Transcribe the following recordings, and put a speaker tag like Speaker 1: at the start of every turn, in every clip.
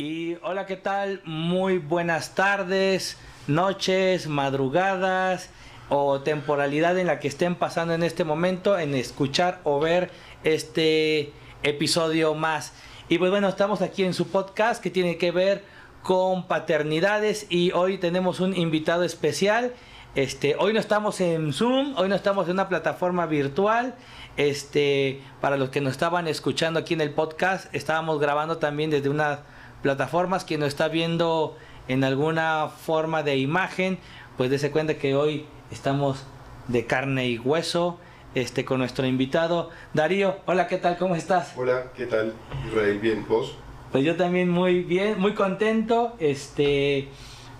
Speaker 1: Y hola, ¿qué tal? Muy buenas tardes, noches, madrugadas o temporalidad en la que estén pasando en este momento en escuchar o ver este episodio más. Y pues bueno, estamos aquí en su podcast que tiene que ver con paternidades y hoy tenemos un invitado especial. Este, hoy no estamos en Zoom, hoy no estamos en una plataforma virtual. Este, para los que nos estaban escuchando aquí en el podcast, estábamos grabando también desde unas plataformas. Quien nos está viendo en alguna forma de imagen, pues dése cuenta que hoy estamos de carne y hueso. Este, con nuestro invitado Darío. Hola, ¿qué tal? ¿Cómo estás?
Speaker 2: Hola, ¿qué tal? Israel, bien, ¿vos?
Speaker 1: Pues yo también muy bien, muy contento, este,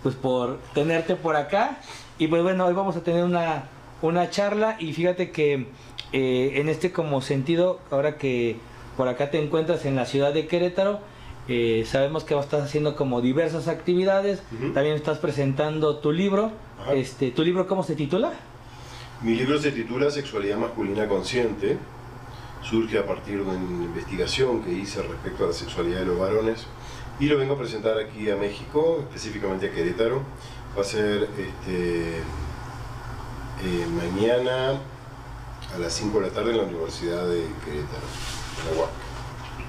Speaker 1: pues por tenerte por acá. Y pues bueno, hoy vamos a tener una, una charla y fíjate que eh, en este como sentido, ahora que por acá te encuentras en la ciudad de Querétaro, eh, sabemos que estás haciendo como diversas actividades, también estás presentando tu libro. Este, ¿Tu libro cómo se titula?
Speaker 2: Mi libro se titula Sexualidad masculina consciente. Surge a partir de una investigación que hice respecto a la sexualidad de los varones y lo vengo a presentar aquí a México, específicamente a Querétaro. Va a ser este, eh, mañana a las 5 de la tarde en la Universidad de Querétaro, en la UAC.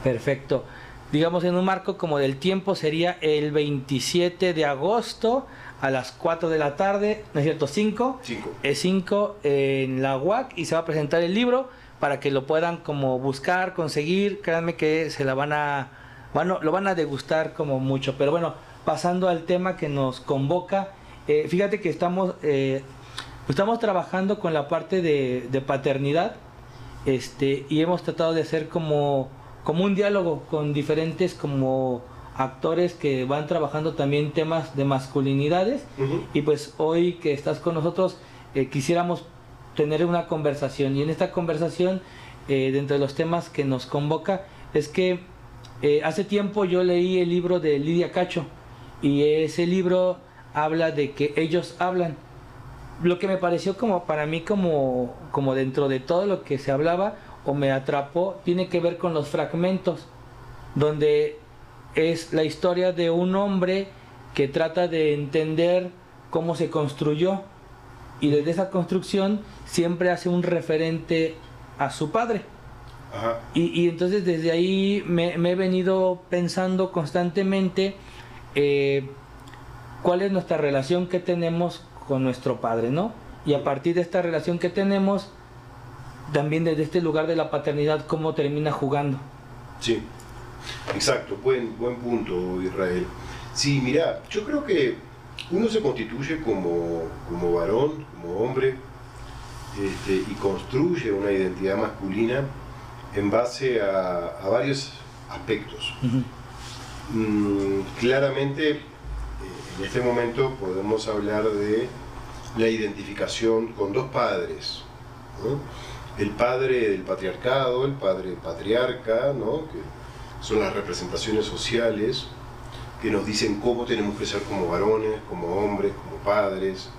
Speaker 1: Perfecto. Digamos en un marco como del tiempo sería el 27 de agosto a las 4 de la tarde, ¿no es cierto? 5.
Speaker 2: 5.
Speaker 1: Es 5 en la UAC y se va a presentar el libro para que lo puedan como buscar, conseguir. Créanme que se la van a, bueno, lo van a degustar como mucho. Pero bueno, pasando al tema que nos convoca, eh, fíjate que estamos, eh, estamos trabajando con la parte de, de, paternidad este, y hemos tratado de hacer como, como un diálogo con diferentes como actores que van trabajando también temas de masculinidades. Uh -huh. y pues hoy que estás con nosotros eh, quisiéramos tener una conversación. Y en esta conversación eh, dentro de los temas que nos convoca es que eh, hace tiempo yo leí el libro de Lidia Cacho. Y ese libro habla de que ellos hablan. Lo que me pareció como para mí como, como dentro de todo lo que se hablaba o me atrapó tiene que ver con los fragmentos donde es la historia de un hombre que trata de entender cómo se construyó y desde esa construcción siempre hace un referente a su padre.
Speaker 2: Ajá.
Speaker 1: Y, y, entonces desde ahí me, me, he venido pensando constantemente eh, cuál es nuestra relación que tenemos con nuestro padre, ¿no? Y a partir de esta relación que tenemos, también desde este lugar de la paternidad, cómo termina jugando.
Speaker 2: Sí. Exacto, buen, buen punto, Israel. Sí, mira, yo creo que uno se constituye como, como varón, como hombre, este, y construye una identidad masculina en base a, a varios aspectos. Uh -huh. mm, claramente, eh, en este momento podemos hablar de la identificación con dos padres. ¿no? El padre del patriarcado, el padre patriarca, ¿no? que son las representaciones sociales que nos dicen cómo tenemos que ser como varones, como hombres, como padres,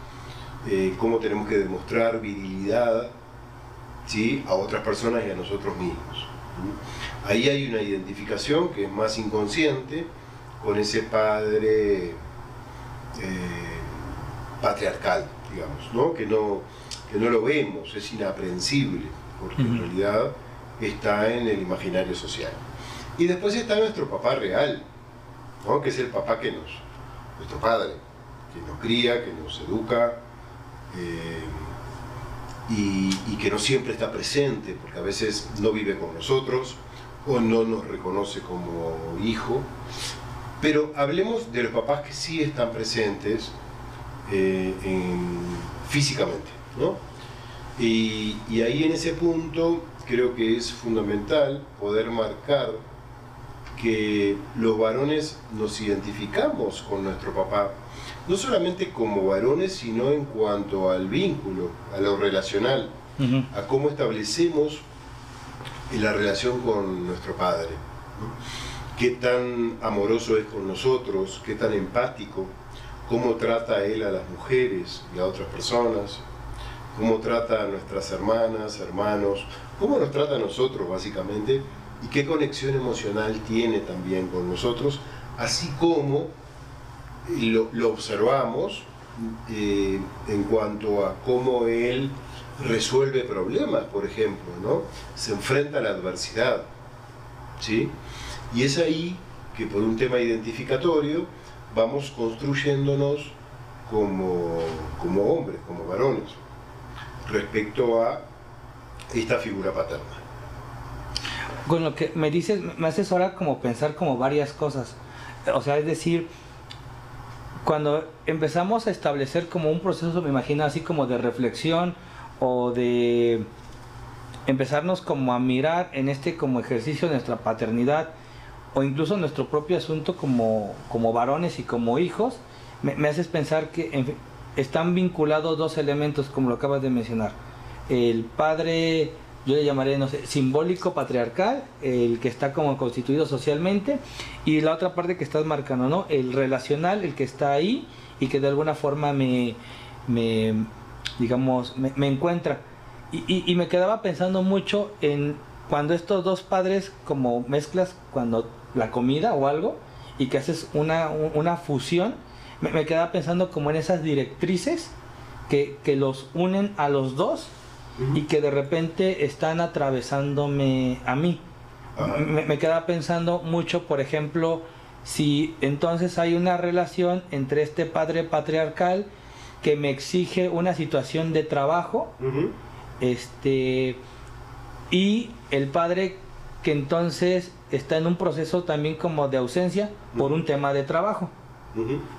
Speaker 2: eh, cómo tenemos que demostrar virilidad ¿sí? a otras personas y a nosotros mismos. Ahí hay una identificación que es más inconsciente con ese padre eh, patriarcal, digamos, ¿no? Que, no, que no lo vemos, es inaprensible, porque uh -huh. en realidad está en el imaginario social. Y después está nuestro papá real, ¿no? que es el papá que nos, nuestro padre, que nos cría, que nos educa eh, y, y, que no siempre está presente, porque a veces no vive con nosotros o no nos reconoce como hijo. Pero hablemos de los papás que sí están presentes eh, en, físicamente, ¿no? Y, y ahí en ese punto creo que es fundamental poder marcar que los varones nos identificamos con nuestro papá, no solamente como varones, sino en cuanto al vínculo, a lo relacional, uh -huh. a cómo establecemos la relación con nuestro padre. ¿no? Qué tan amoroso es con nosotros, qué tan empático, cómo trata él a las mujeres y a otras personas, cómo trata a nuestras hermanas, hermanos, cómo nos trata a nosotros básicamente y qué conexión emocional tiene también con nosotros así como lo, observamos eh, en cuanto a cómo él resuelve problemas, por ejemplo, ¿no? Se enfrenta a la adversidad, ¿sí? Y es ahí que por un tema identificatorio vamos construyéndonos como, como hombres, como varones, respecto a esta figura paterna.
Speaker 1: Con lo que me dices, me haces ahora como pensar como varias cosas. O sea, es decir, cuando empezamos a establecer como un proceso, me imagino así como de reflexión o de empezarnos como a mirar en este como ejercicio de nuestra paternidad o incluso nuestro propio asunto como, como varones y como hijos, me, haces pensar que están vinculados dos elementos como lo acabas de mencionar. El padre yo le llamaré, no sé, simbólico patriarcal, el que está como constituido socialmente, y la otra parte que estás marcando, ¿no? El relacional, el que está ahí y que de alguna forma me, me digamos, me, encuentra. Y, me quedaba pensando mucho en cuando estos dos padres como mezclas, cuando la comida o algo, y que haces una, una fusión, me, me quedaba pensando como en esas directrices que, que los unen a los dos y que de repente están atravesándome a mí. Me, me, queda pensando mucho, por ejemplo, si entonces hay una relación entre este padre patriarcal que me exige una situación de trabajo, este, y el padre que entonces está en un proceso también como de ausencia por un tema de trabajo.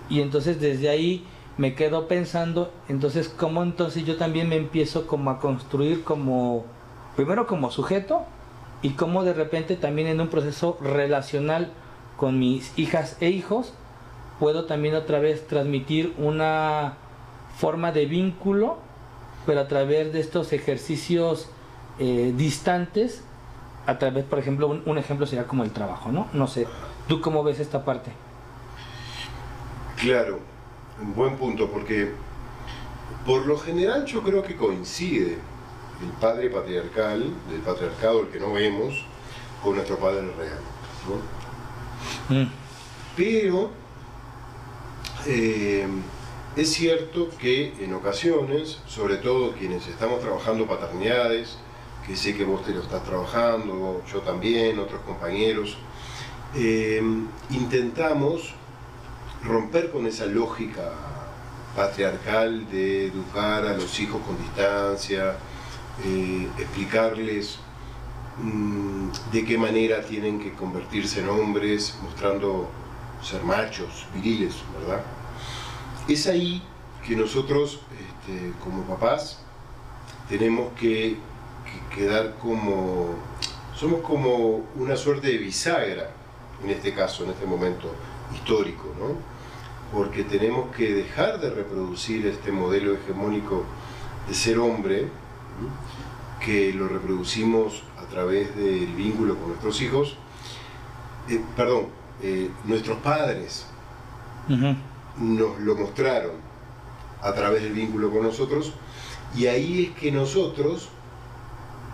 Speaker 1: Y entonces desde ahí me quedo pensando, entonces, ¿cómo entonces yo también me empiezo como a construir como, primero como sujeto y cómo de repente también en un proceso relacional con mis hijas e hijos puedo también otra vez transmitir una forma de vínculo, pero a través de estos ejercicios eh, distantes, a través, por ejemplo, un, un ejemplo sería como el trabajo, ¿no? No sé, ¿tú cómo ves esta parte?
Speaker 2: Claro, un buen punto, porque por lo general yo creo que coincide el padre patriarcal, del patriarcado, el que no vemos, con nuestro padre real. Mm. Pero eh, es cierto que en ocasiones, sobre todo quienes estamos trabajando paternidades, que sé que vos te lo estás trabajando, yo también, otros compañeros, eh, intentamos romper con esa lógica patriarcal de educar a los hijos con distancia, eh, explicarles mm, de qué manera tienen que convertirse en hombres, mostrando ser machos, viriles, ¿verdad? Es ahí que nosotros, este, como papás, tenemos que, que quedar como, somos como una suerte de bisagra, en este caso, en este momento histórico, ¿no? porque tenemos que dejar de reproducir este modelo hegemónico de ser hombre, que lo reproducimos a través del vínculo con nuestros hijos, eh, perdón, eh, nuestros padres nos lo mostraron a través del vínculo con nosotros, y ahí es que nosotros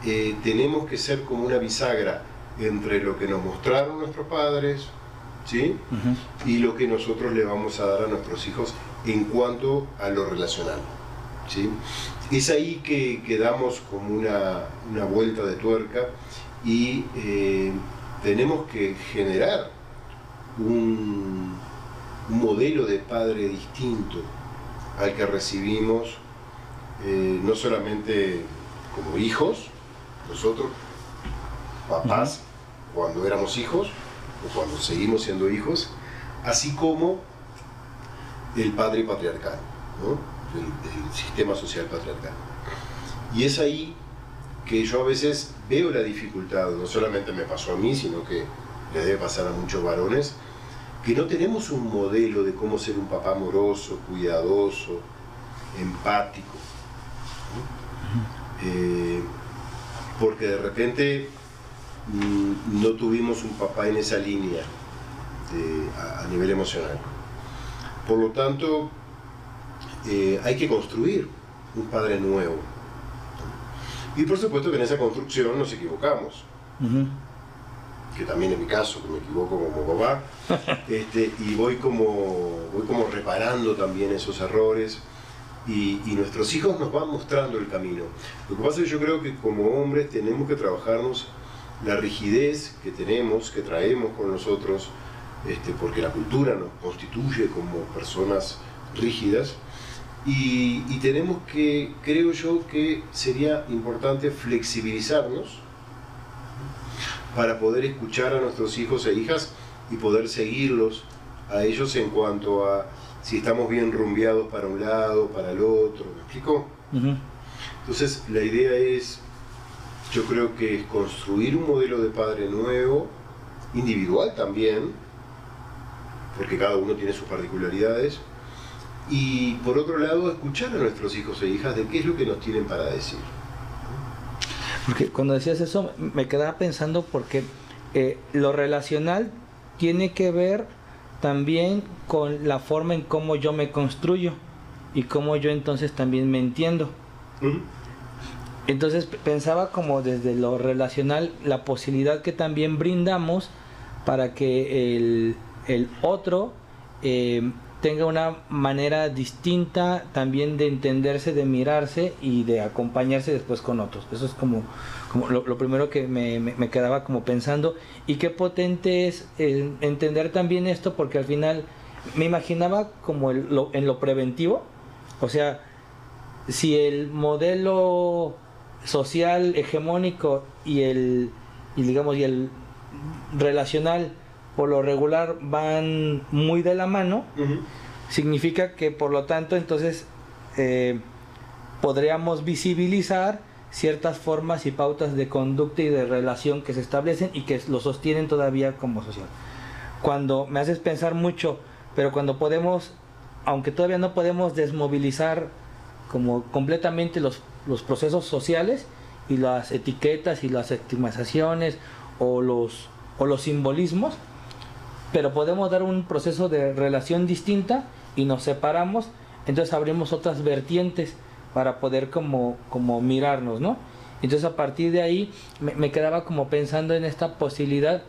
Speaker 2: eh, tenemos que ser como una bisagra entre lo que nos mostraron nuestros padres, ¿sí? Y lo que nosotros le vamos a dar a nuestros hijos en cuanto a lo relacional, ¿sí? Es ahí que, quedamos como una, vuelta de tuerca y eh, tenemos que generar un, modelo de padre distinto al que recibimos eh, no solamente como hijos, nosotros, papás, cuando éramos hijos, o cuando seguimos siendo hijos, así como el padre patriarcal, el, sistema social patriarcal. Y es ahí que yo a veces veo la dificultad, no solamente me pasó a mí, sino que le debe pasar a muchos varones, que no tenemos un modelo de cómo ser un papá amoroso, cuidadoso, empático. Eh, porque de repente Mm, no tuvimos un papá en esa línea a, nivel emocional. Por lo tanto, eh, hay que construir un padre nuevo. Y por supuesto que en esa construcción nos equivocamos. que también es mi caso, que me equivoco como papá, este, y voy como, voy como reparando también esos errores. Y, nuestros hijos nos van mostrando el camino. Lo que pasa es que yo creo que como hombres tenemos que trabajarnos la rigidez que tenemos, que traemos con nosotros, este, porque la cultura nos constituye como personas rígidas, y, y, tenemos que, creo yo, que sería importante flexibilizarnos para poder escuchar a nuestros hijos e hijas y poder seguirlos a ellos en cuanto a si estamos bien rumbeados para un lado, para el otro, ¿me explico? Uh -huh. Entonces la idea es, yo creo que es construir un modelo de padre nuevo, individual también, porque cada uno tiene sus particularidades, y por otro lado escuchar a nuestros hijos e hijas de qué es lo que nos tienen para decir.
Speaker 1: Porque cuando decías eso me quedaba pensando porque eh, lo relacional tiene que ver también con la forma en cómo yo me construyo y cómo yo entonces también me entiendo. Uh -huh. Entonces pensaba como desde lo relacional la posibilidad que también brindamos para que el, el otro eh, tenga una manera distinta también de entenderse, de mirarse y de acompañarse después con otros. Eso es como, lo, primero que me, me, me, quedaba como pensando. Y qué potente es eh, entender también esto, porque al final me imaginaba como el, lo, en lo preventivo, o sea, si el modelo social hegemónico y el, y digamos, y el relacional por lo regular van muy de la mano, uh -huh. significa que por lo tanto entonces eh, podríamos visibilizar ciertas formas y pautas de conducta y de relación que se establecen y que lo sostienen todavía como social. Cuando me haces pensar mucho, pero cuando podemos, aunque todavía no podemos desmovilizar como completamente los, los procesos sociales y las etiquetas y las estigmatizaciones o los, o los simbolismos, pero podemos dar un proceso de relación distinta y nos separamos, entonces abrimos otras vertientes para poder como, como mirarnos, ¿no? Entonces a partir de ahí me, quedaba como pensando en esta posibilidad,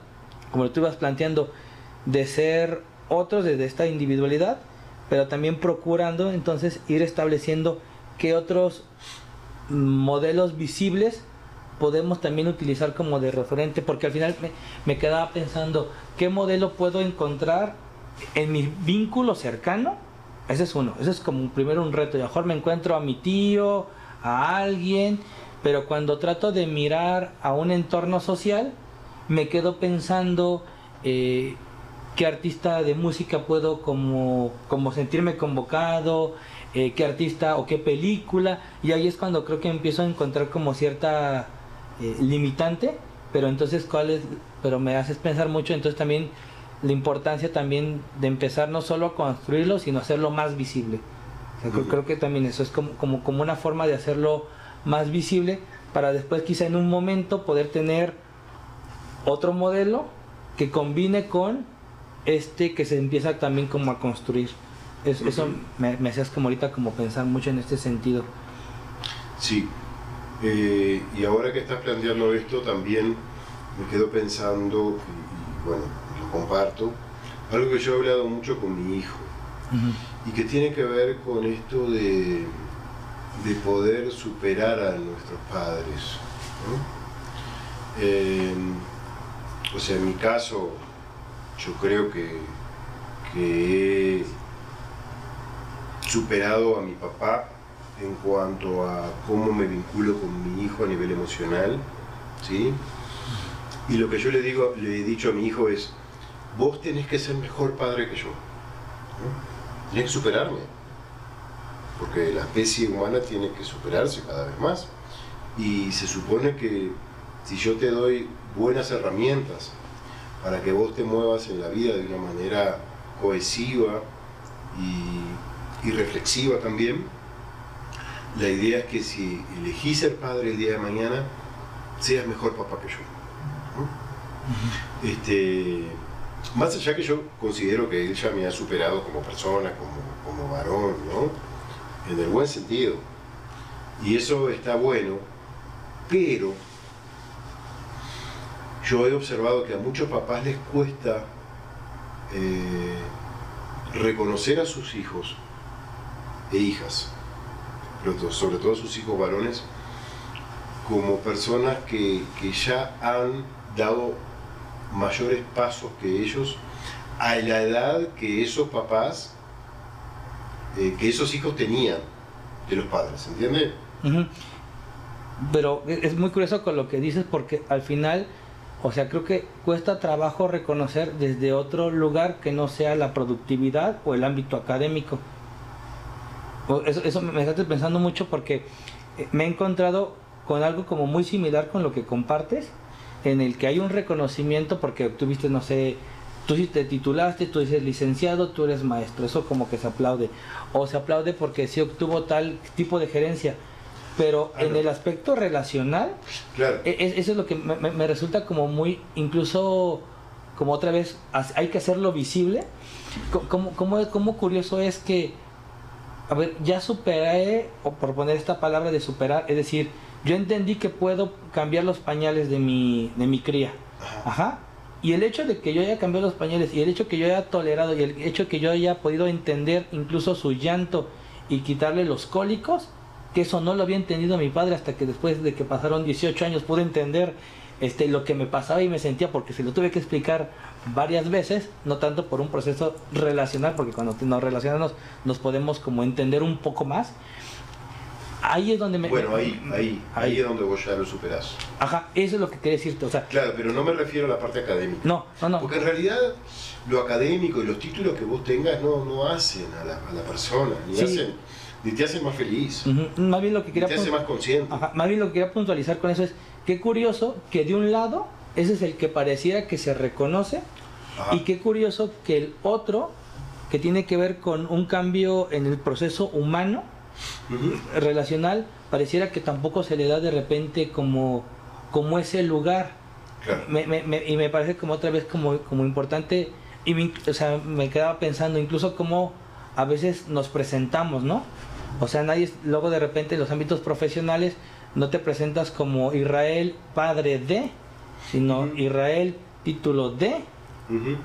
Speaker 1: como tú ibas planteando, de ser otros desde esta individualidad, pero también procurando entonces ir estableciendo qué otros modelos visibles podemos también utilizar como de referente, porque al final me, quedaba pensando, ¿qué modelo puedo encontrar en mi vínculo cercano? Ese es uno, ese es como primero un reto, a lo mejor me encuentro a mi tío, a alguien, pero cuando trato de mirar a un entorno social, me quedo pensando eh, qué artista de música puedo como, como sentirme convocado, eh, qué artista o qué película, y ahí es cuando creo que empiezo a encontrar como cierta eh, limitante, pero entonces cuál es, pero me haces pensar mucho, entonces también la importancia también de empezar no solo a construirlo, sino hacerlo más visible. O sea, uh -huh. Creo que también eso es como, como, como una forma de hacerlo más visible para después quizá en un momento poder tener otro modelo que combine con este que se empieza también como a construir. Es, uh -huh. Eso me, me hacías como ahorita como pensar mucho en este sentido.
Speaker 2: Sí, eh, y ahora que estás planteando esto, también me quedo pensando, y, bueno, lo comparto, algo que yo he hablado mucho con mi hijo, uh -huh. y que tiene que ver con esto de, de poder superar a nuestros padres. ¿no? Eh, o sea, en mi caso, yo creo que, que he superado a mi papá en cuanto a cómo me vinculo con mi hijo a nivel emocional, ¿sí? Y lo que yo le digo, le he dicho a mi hijo es, vos tenés que ser mejor padre que yo, ¿no? tenés que superarme, porque la especie humana tiene que superarse cada vez más. Y se supone que si yo te doy buenas herramientas para que vos te muevas en la vida de una manera cohesiva y, y reflexiva también, la idea es que si elegís ser padre el día de mañana, seas mejor papá que yo. ¿no? Uh -huh. este, más allá que yo considero que él ya me ha superado como persona, como, como varón, ¿no? En el buen sentido. Y eso está bueno, pero yo he observado que a muchos papás les cuesta eh, reconocer a sus hijos e hijas, sobre todo sus hijos varones, como personas que, ya han dado mayores pasos que ellos a la edad que esos papás, eh, que esos hijos tenían de los padres, ¿entiendes?
Speaker 1: Pero es muy curioso con lo que dices porque al final, o sea, creo que cuesta trabajo reconocer desde otro lugar que no sea la productividad o el ámbito académico. Eso, eso me está pensando mucho porque eh, me he encontrado con algo como muy similar con lo que compartes, en el que hay un reconocimiento porque tuviste, no sé, tú te titulaste, tú eres licenciado, tú eres maestro, eso como que se aplaude. O se aplaude porque sí obtuvo tal tipo de gerencia. Pero en el aspecto relacional, e, eso es lo que me, resulta como muy, incluso como otra vez, hay que hacerlo visible. Como, como, como curioso es que, a ver, ya superé, o por poner esta palabra de superar, es decir, yo entendí que puedo cambiar los pañales de mi, de mi cría. Ajá. Y el hecho de que yo haya cambiado los pañales y el hecho que yo haya tolerado y el hecho que yo haya podido entender incluso su llanto y quitarle los cólicos, que eso no lo había entendido mi padre hasta que después de que pasaron 18 años pude entender este, lo que me pasaba y me sentía porque se lo tuve que explicar varias veces, no tanto por un proceso relacional, porque cuando nos relacionamos nos podemos como entender un poco más, ahí es donde me...
Speaker 2: Bueno, ahí, ahí, ahí, es donde vos ya lo superás.
Speaker 1: Ajá, eso es lo que quería decirte, o sea...
Speaker 2: Claro, pero no me refiero a la parte académica.
Speaker 1: No, no, no.
Speaker 2: Porque en realidad lo académico y los títulos que vos tengas no, no hacen a la, a la persona, ni, hacen, ni te hacen más feliz.
Speaker 1: Más bien lo que quería...
Speaker 2: te hace más consciente.
Speaker 1: Ajá, más bien lo que quería puntualizar con eso es, qué curioso que de un lado, ese es el que pareciera que se reconoce, y qué curioso que el otro, que tiene que ver con un cambio en el proceso humano, relacional, pareciera que tampoco se le da de repente como, como ese lugar. y me parece como otra vez como, como importante, y me, o sea, me quedaba pensando incluso como a veces nos presentamos, ¿no? O sea, nadie, luego de repente en los ámbitos profesionales no te presentas como Israel padre de, sino Israel título de.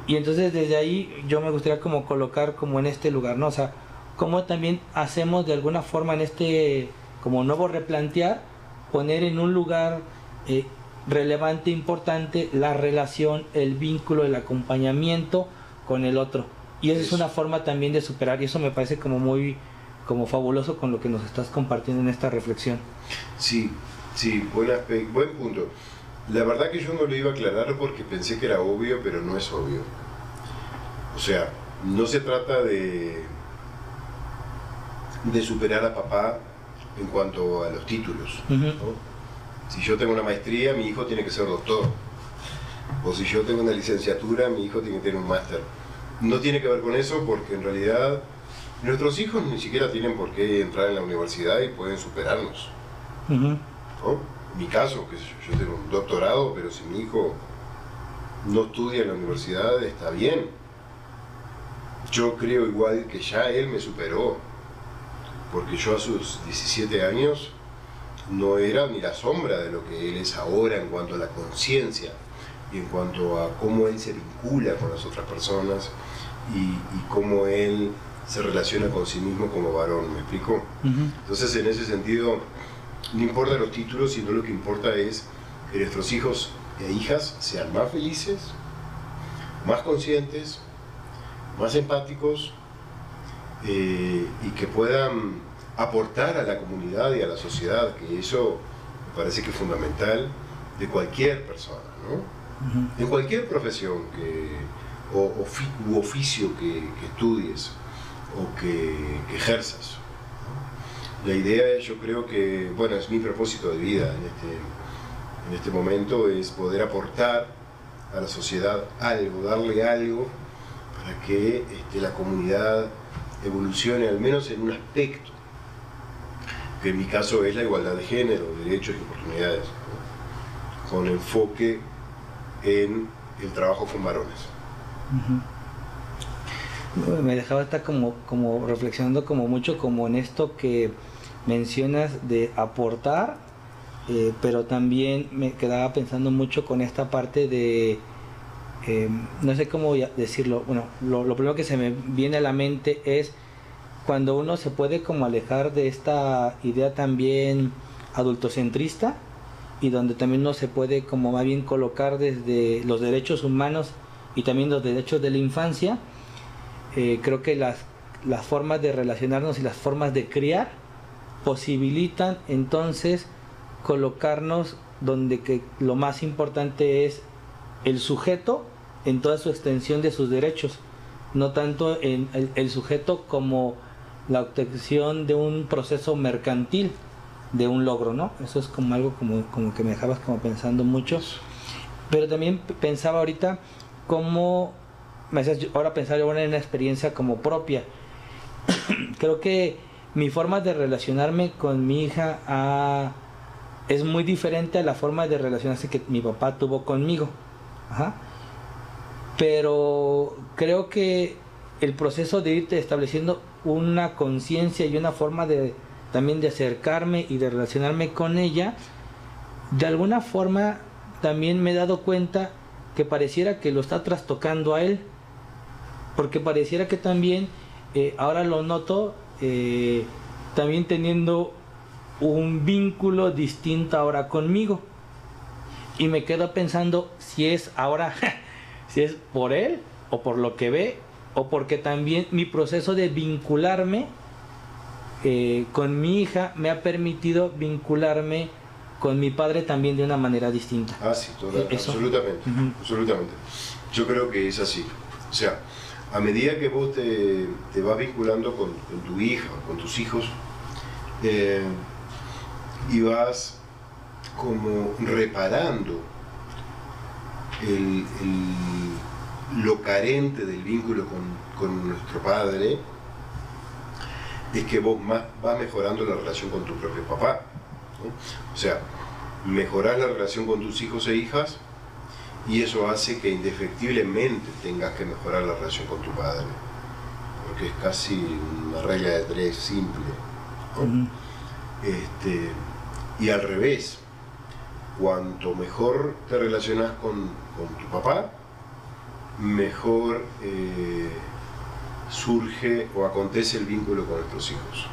Speaker 1: Y entonces desde ahí yo me gustaría como colocar como en este lugar, ¿no? O sea, cómo también hacemos de alguna forma en este como nuevo replantear, poner en un lugar eh, relevante, importante, la relación, el vínculo, el acompañamiento con el otro. Y esa es una forma también de superar, y eso me parece como muy como fabuloso con lo que nos estás compartiendo en esta reflexión.
Speaker 2: Sí, sí, buen, buen punto. La verdad que yo no lo iba a aclarar porque pensé que era obvio, pero no es obvio. O sea, no se trata de de superar a papá en cuanto a los títulos. Si yo tengo una maestría, mi hijo tiene que ser doctor. O si yo tengo una licenciatura, mi hijo tiene que tener un máster. No tiene que ver con eso porque en realidad nuestros hijos ni siquiera tienen por qué entrar en la universidad y pueden superarnos. Mi caso, que yo, yo tengo un doctorado, pero si mi hijo no estudia en la universidad, está bien. Yo creo igual que ya él me superó porque yo a sus 17 años no era ni la sombra de lo que él es ahora en cuanto a la conciencia y en cuanto a cómo él se vincula con las otras personas y, cómo él se relaciona con sí mismo como varón, ¿me explico? Entonces en ese sentido no importa los títulos, sino lo que importa es que nuestros hijos e hijas sean más felices, más conscientes, más empáticos eh, y que puedan aportar a la comunidad y a la sociedad, que eso me parece que es fundamental de cualquier persona, ¿no? En cualquier profesión que, o u oficio que, estudies o que, ejerzas. La idea yo creo que, bueno, es mi propósito de vida en este, en este momento, es poder aportar a la sociedad algo, darle algo para que este, la comunidad evolucione al menos en un aspecto que en mi caso es la igualdad de género, derechos y oportunidades, con enfoque en el trabajo con varones.
Speaker 1: Me dejaba estar como, como reflexionando como mucho como en esto que mencionas de aportar eh, pero también me quedaba pensando mucho con esta parte de, eh, no sé cómo decirlo, bueno, lo, lo, primero que se me viene a la mente es cuando uno se puede como alejar de esta idea también adultocentrista y donde también uno se puede como más bien colocar desde los derechos humanos y también los derechos de la infancia, eh, creo que las, las formas de relacionarnos y las formas de criar posibilitan entonces colocarnos donde que lo más importante es el sujeto en toda su extensión de sus derechos, no tanto en el, sujeto como la obtención de un proceso mercantil de un logro, ¿no? Eso es como algo como, como que me dejabas como pensando mucho. Pero también pensaba ahorita cómo me haces ahora pensar en una experiencia como propia. Creo que mi forma de relacionarme con mi hija es muy diferente a la forma de relacionarse que mi papá tuvo conmigo. Pero creo que el proceso de irte estableciendo una conciencia y una forma de también de acercarme y de relacionarme con ella, de alguna forma también me he dado cuenta que pareciera que lo está trastocando a él, porque pareciera que también, eh, ahora lo noto, eh, también teniendo un vínculo distinto ahora conmigo. Y me quedo pensando si es ahora, si es por él o por lo que ve, o porque también mi proceso de vincularme eh, con mi hija me ha permitido vincularme con mi padre también de una manera distinta.
Speaker 2: Ah, sí, absolutamente, absolutamente. Yo creo que es así. O sea, a medida que vos te, vas vinculando con, tu hija, con tus hijos, eh, y vas como reparando lo carente del vínculo con, nuestro padre, es que vos más, vas mejorando la relación con tu propio papá. O sea, mejorar la relación con tus hijos e hijas y eso hace que indefectiblemente tengas que mejorar la relación con tu padre, porque es casi una regla de tres simple. este, y al revés, cuanto mejor te relacionas con, tu papá, mejor eh, surge o acontece el vínculo con nuestros hijos.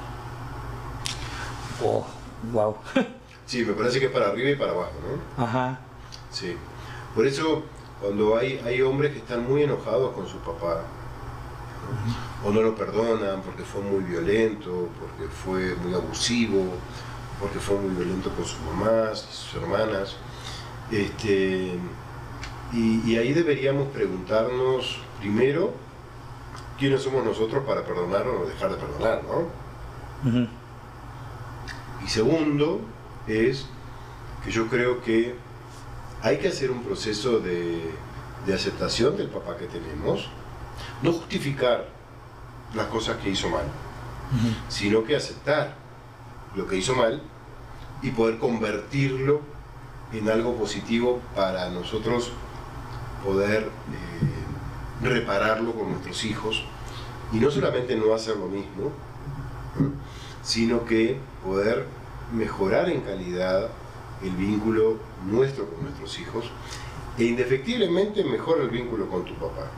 Speaker 1: Oh, wow.
Speaker 2: sí, me parece que es para arriba y para abajo, ¿no? Ajá. Sí. Por eso, cuando hay, hay hombres que están muy enojados con su papá, o no lo perdonan porque fue muy violento, porque fue muy abusivo, porque fue muy violento con sus mamás, sus hermanas, este, y, ahí deberíamos preguntarnos primero quiénes somos nosotros para perdonar o dejar de perdonar, ¿no? Y segundo es que yo creo que hay que hacer un proceso de, aceptación del papá que tenemos, no justificar las cosas que hizo mal, sino que aceptar lo que hizo mal y poder convertirlo en algo positivo para nosotros poder eh, repararlo con nuestros hijos. Y no solamente no hacer lo mismo, sino que poder mejorar en calidad el vínculo nuestro con nuestros hijos e indefectiblemente mejora el vínculo con tu papá.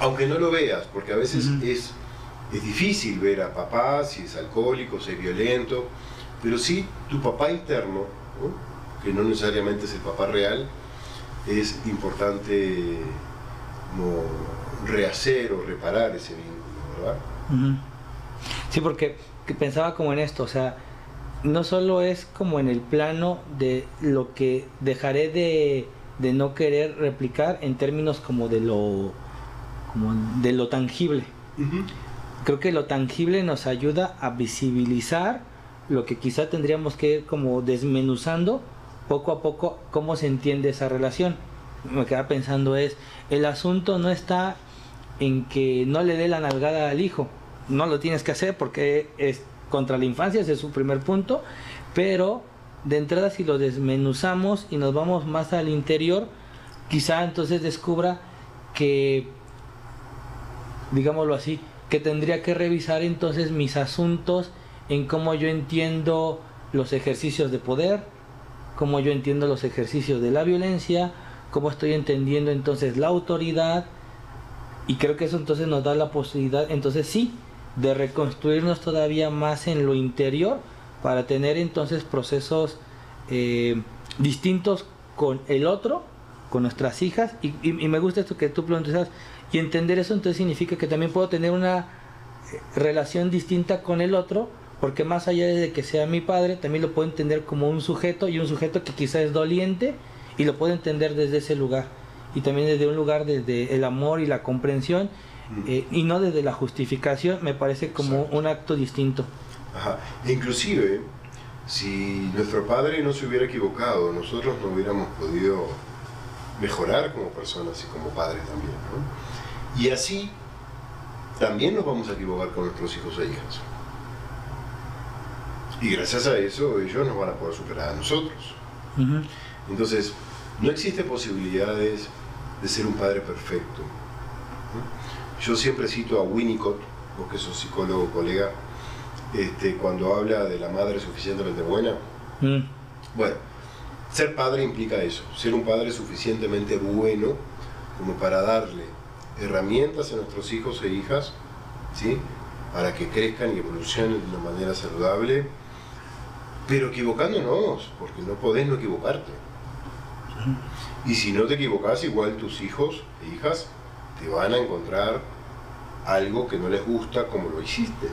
Speaker 2: Aunque no lo veas, porque a veces es, es difícil ver a papá si es alcohólico, si es violento, pero sí tu papá interno, que no necesariamente es el papá real, es importante rehacer o reparar ese vínculo, ¿verdad?
Speaker 1: Sí, porque pensaba como en esto, o sea, no solo es como en el plano de lo que dejaré de, no querer replicar en términos como de lo como de lo tangible. Creo que lo tangible nos ayuda a visibilizar lo que quizá tendríamos que ir como desmenuzando poco a poco cómo se entiende esa relación. Me queda pensando es, el asunto no está en que no le dé la nalgada al hijo, no lo tienes que hacer porque es contra la infancia, ese es su primer punto, pero de entrada si lo desmenuzamos y nos vamos más al interior, quizá entonces descubra que, digámoslo así, que tendría que revisar entonces mis asuntos en cómo yo entiendo los ejercicios de poder, cómo yo entiendo los ejercicios de la violencia, cómo estoy entendiendo entonces la autoridad, y creo que eso entonces nos da la posibilidad, entonces sí, de reconstruirnos todavía más en lo interior para tener entonces procesos eh, distintos con el otro, con nuestras hijas, y, me gusta esto que tú planteas, y entender eso entonces significa que también puedo tener una eh, relación distinta con el otro, porque más allá de que sea mi padre, también lo puedo entender como un sujeto y un sujeto que quizá es doliente y lo puedo entender desde ese lugar. Y también desde un lugar desde el amor y la comprensión eh, y no desde la justificación, me parece como un acto distinto.
Speaker 2: Ajá. Inclusive, si nuestro padre no se hubiera equivocado, nosotros no hubiéramos podido mejorar como personas y como padres también. ¿no? Y así también nos vamos a equivocar con nuestros hijos e hijas. Y gracias a eso ellos nos van a poder superar a nosotros. Entonces, no existe posibilidades de ser un padre perfecto. Yo siempre cito a Winnicott, vos que sos psicólogo, colega, este, cuando habla de la madre suficientemente buena. Mm. Bueno, ser padre implica eso, ser un padre suficientemente bueno como para darle herramientas a nuestros hijos e hijas, ¿sí? para que crezcan y evolucionen de una manera saludable, pero equivocándonos, porque no podés no equivocarte. Y si no te equivocas, igual tus hijos e hijas te van a encontrar algo que no les gusta como lo hiciste.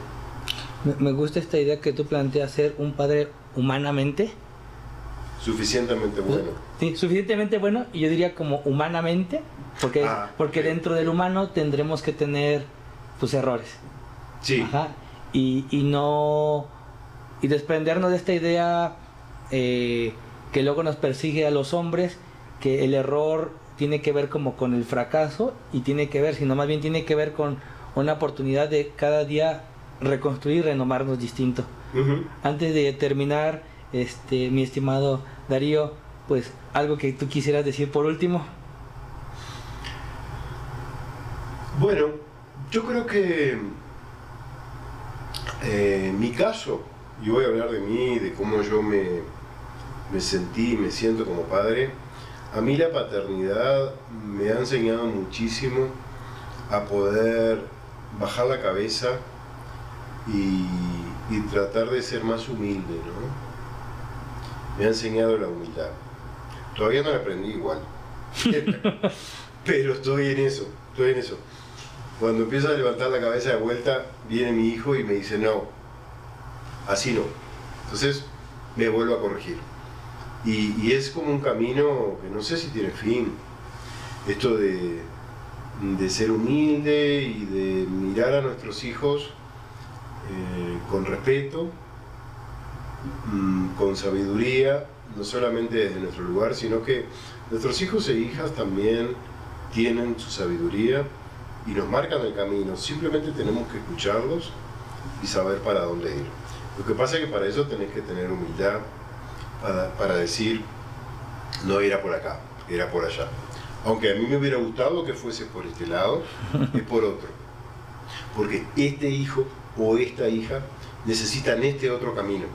Speaker 1: Me gusta esta idea que tú planteas ser un padre humanamente.
Speaker 2: Suficientemente bueno.
Speaker 1: Sí, suficientemente bueno y yo diría como humanamente, porque, ah, porque dentro del humano tendremos que tener tus errores.
Speaker 2: Sí.
Speaker 1: Ajá. Y, y no. Y desprendernos de esta idea eh, que luego nos persigue a los hombres, que el error tiene que ver como con el fracaso y tiene que ver, sino más bien tiene que ver con una oportunidad de cada día reconstruir y renovarnos distinto. Antes de terminar, este, mi estimado Darío, pues algo que tú quisieras decir por último.
Speaker 2: Bueno, yo creo que eh, mi caso, y voy a hablar de mí, de cómo yo me, me sentí, me siento como padre, a mí la paternidad me ha enseñado muchísimo a poder bajar la cabeza y, tratar de ser más humilde, ¿no? Me ha enseñado la humildad. Todavía no la aprendí igual, pero estoy en eso, estoy en eso. Cuando empiezo a levantar la cabeza de vuelta, viene mi hijo y me dice, no, así no. Entonces me vuelvo a corregir. Y, es como un camino que no sé si tiene fin. Esto de, ser humilde y de mirar a nuestros hijos eh, con respeto, mm, con sabiduría, no solamente desde nuestro lugar, sino que nuestros hijos e hijas también tienen su sabiduría y nos marcan el camino. Simplemente tenemos que escucharlos y saber para dónde ir. Lo que pasa es que para eso tenés que tener humildad, para, decir, no era por acá, era por allá. Aunque a mí me hubiera gustado que fuese por este lado, es por otro. Porque este hijo o esta hija necesitan este otro camino.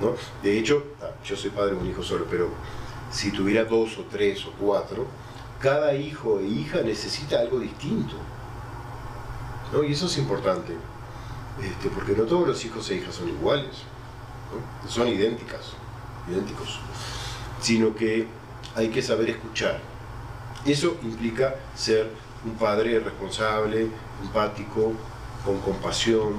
Speaker 2: ¿no? De hecho, ah, yo soy padre de un hijo solo, pero si tuviera dos o tres o cuatro, cada hijo e hija necesita algo distinto. ¿no? Y eso es importante, este, porque no todos los hijos e hijas son iguales son idénticas, idénticos, sino que hay que saber escuchar. Eso implica ser un padre responsable, empático, con compasión,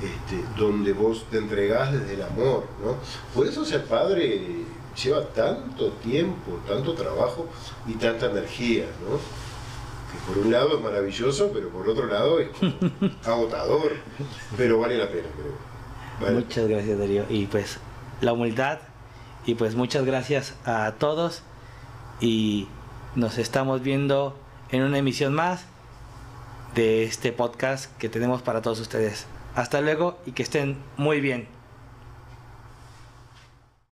Speaker 2: este, donde vos te entregás desde el amor. ¿no? Por eso ser padre lleva tanto tiempo, tanto trabajo y tanta energía. ¿no? Que por un lado es maravilloso, pero por otro lado es agotador, pero vale la pena, creo.
Speaker 1: Muchas gracias, Darío. Y pues la humildad. Y pues muchas gracias a todos. Y nos estamos viendo en una emisión más de este podcast que tenemos para todos ustedes. Hasta luego y que estén muy bien.